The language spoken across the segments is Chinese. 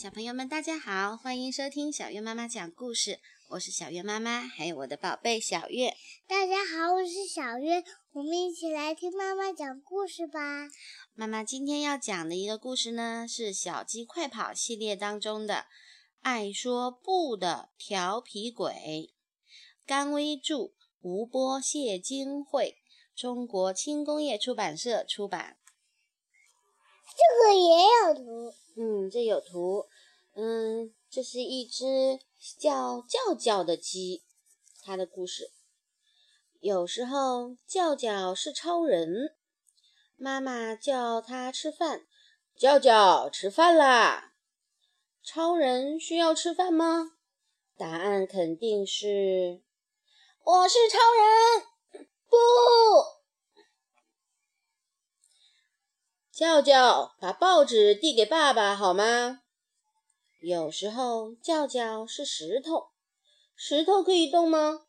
小朋友们，大家好，欢迎收听小月妈妈讲故事。我是小月妈妈，还有我的宝贝小月。大家好，我是小月，我们一起来听妈妈讲故事吧。妈妈今天要讲的一个故事呢，是《小鸡快跑》系列当中的《爱说不的调皮鬼》。甘薇著，吴波、谢金惠，中国轻工业出版社出版。这个也有图，嗯，这有图，嗯，这是一只叫叫叫的鸡，它的故事。有时候叫叫是超人，妈妈叫他吃饭，叫叫吃饭啦。超人需要吃饭吗？答案肯定是，我是超人，不。叫叫，把报纸递给爸爸好吗？有时候叫叫是石头，石头可以动吗？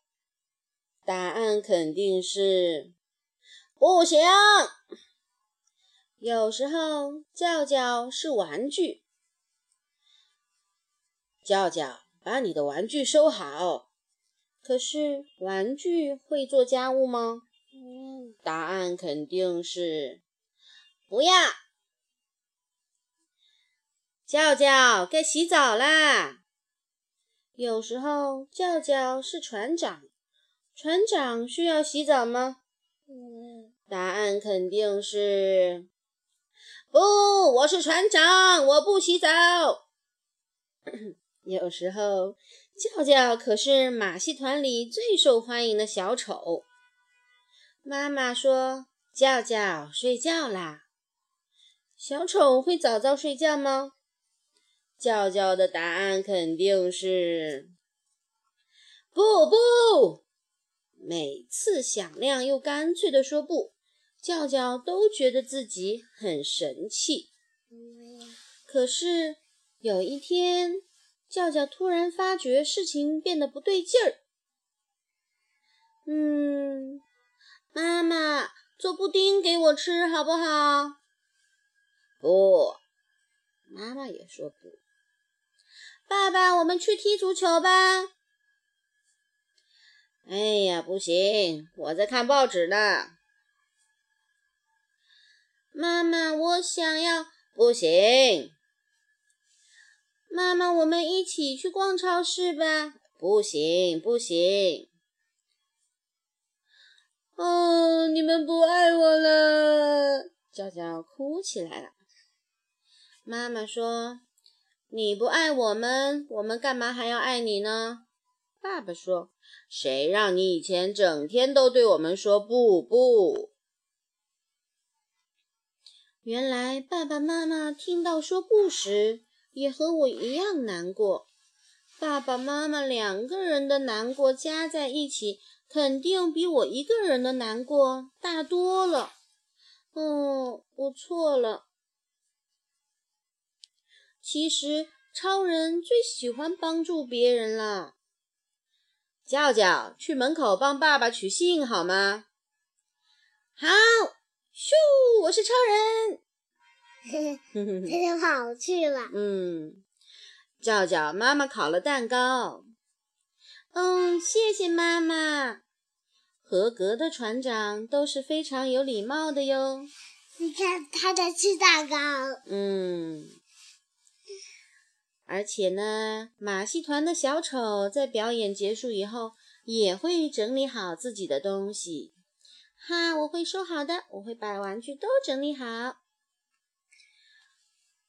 答案肯定是不行。有时候叫叫是玩具，叫叫把你的玩具收好。可是玩具会做家务吗？答案肯定是。不要，叫叫该洗澡啦。有时候叫叫是船长，船长需要洗澡吗？答案肯定是不。我是船长，我不洗澡。有时候叫叫可是马戏团里最受欢迎的小丑。妈妈说：“叫叫睡觉啦。”小丑会早早睡觉吗？叫叫的答案肯定是不不。每次响亮又干脆的说不，叫叫都觉得自己很神气。可是有一天，叫叫突然发觉事情变得不对劲儿。嗯，妈妈做布丁给我吃好不好？不，妈妈也说不。爸爸，我们去踢足球吧。哎呀，不行，我在看报纸呢。妈妈，我想要。不行。妈妈，我们一起去逛超市吧。不行，不行。哦，你们不爱我了，娇娇哭起来了。妈妈说：“你不爱我们，我们干嘛还要爱你呢？”爸爸说：“谁让你以前整天都对我们说不不？”原来爸爸妈妈听到说不时，也和我一样难过。爸爸妈妈两个人的难过加在一起，肯定比我一个人的难过大多了。哦，我错了。其实，超人最喜欢帮助别人了。叫叫，去门口帮爸爸取信好吗？好，咻，我是超人。他就跑去了。嗯，叫叫，妈妈烤了蛋糕。嗯，谢谢妈妈。合格的船长都是非常有礼貌的哟。你看，他在吃蛋糕。嗯。而且呢，马戏团的小丑在表演结束以后也会整理好自己的东西。哈，我会收好的，我会把玩具都整理好。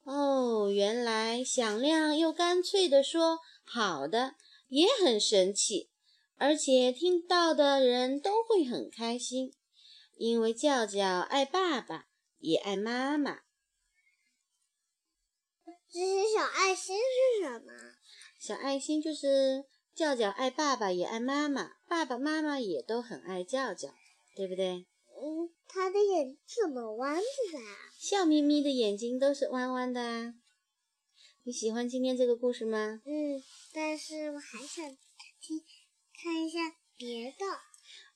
哦，原来响亮又干脆地说“好的”也很神奇，而且听到的人都会很开心，因为叫叫爱爸爸，也爱妈妈。这些小爱心是什么？小爱心就是叫叫爱爸爸也爱妈妈，爸爸妈妈也都很爱叫叫，对不对？嗯，他的眼怎么弯的啊？笑眯眯的眼睛都是弯弯的啊。你喜欢今天这个故事吗？嗯，但是我还想听看一下别的。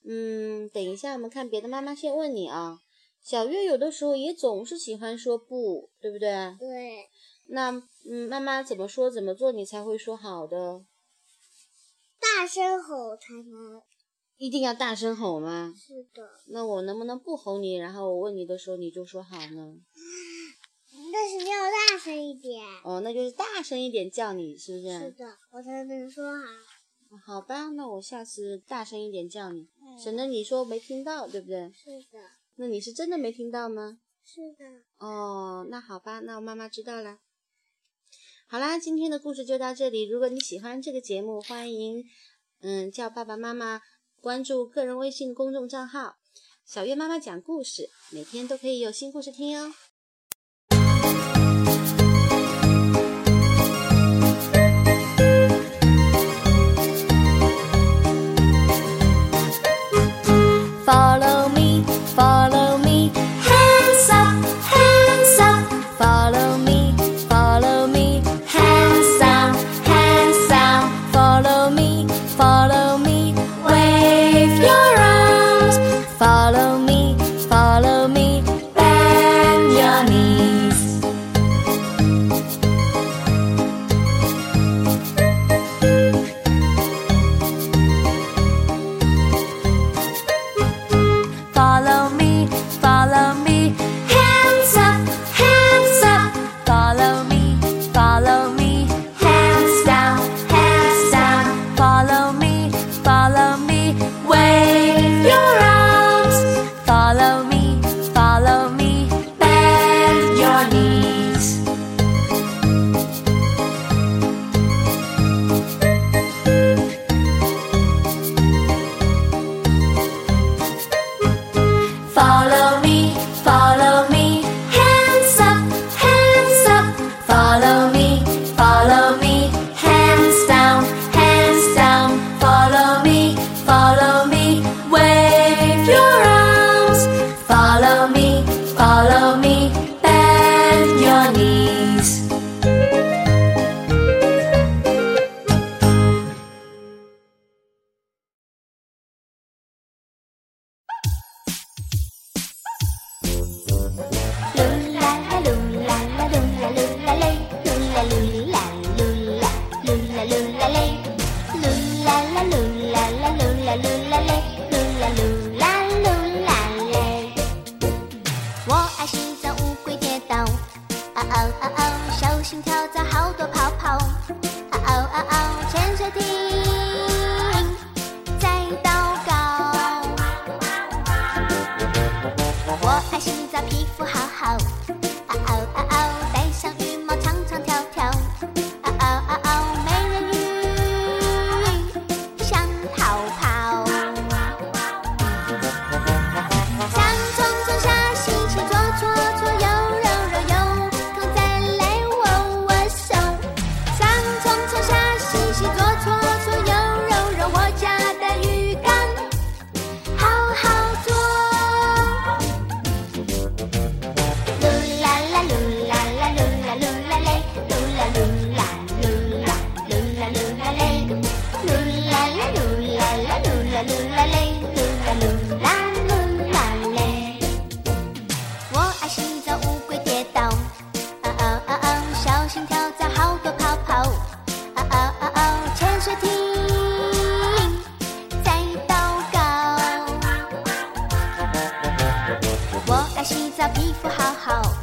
嗯，等一下我们看别的。妈妈先问你啊，小月有的时候也总是喜欢说不，对不对？对。那嗯，妈妈怎么说怎么做你才会说好的？大声吼才能。一定要大声吼吗？是的。那我能不能不吼你，然后我问你的时候你就说好呢？但是你要大声一点。哦，那就是大声一点叫你，是不是？是的，我才能说好。好吧，那我下次大声一点叫你，省得你说没听到，对不对？是的。那你是真的没听到吗？是的。哦，那好吧，那我妈妈知道了。好啦，今天的故事就到这里。如果你喜欢这个节目，欢迎嗯叫爸爸妈妈。关注个人微信公众账号“小月妈妈讲故事”，每天都可以有新故事听哟。噜啦嘞，噜啦噜啦噜啦嘞，我爱洗澡，乌龟跌倒，啊啊啊啊，小心跳蚤，好多泡泡，啊啊啊啊，潜水艇在祷告。我爱洗澡，皮肤好好。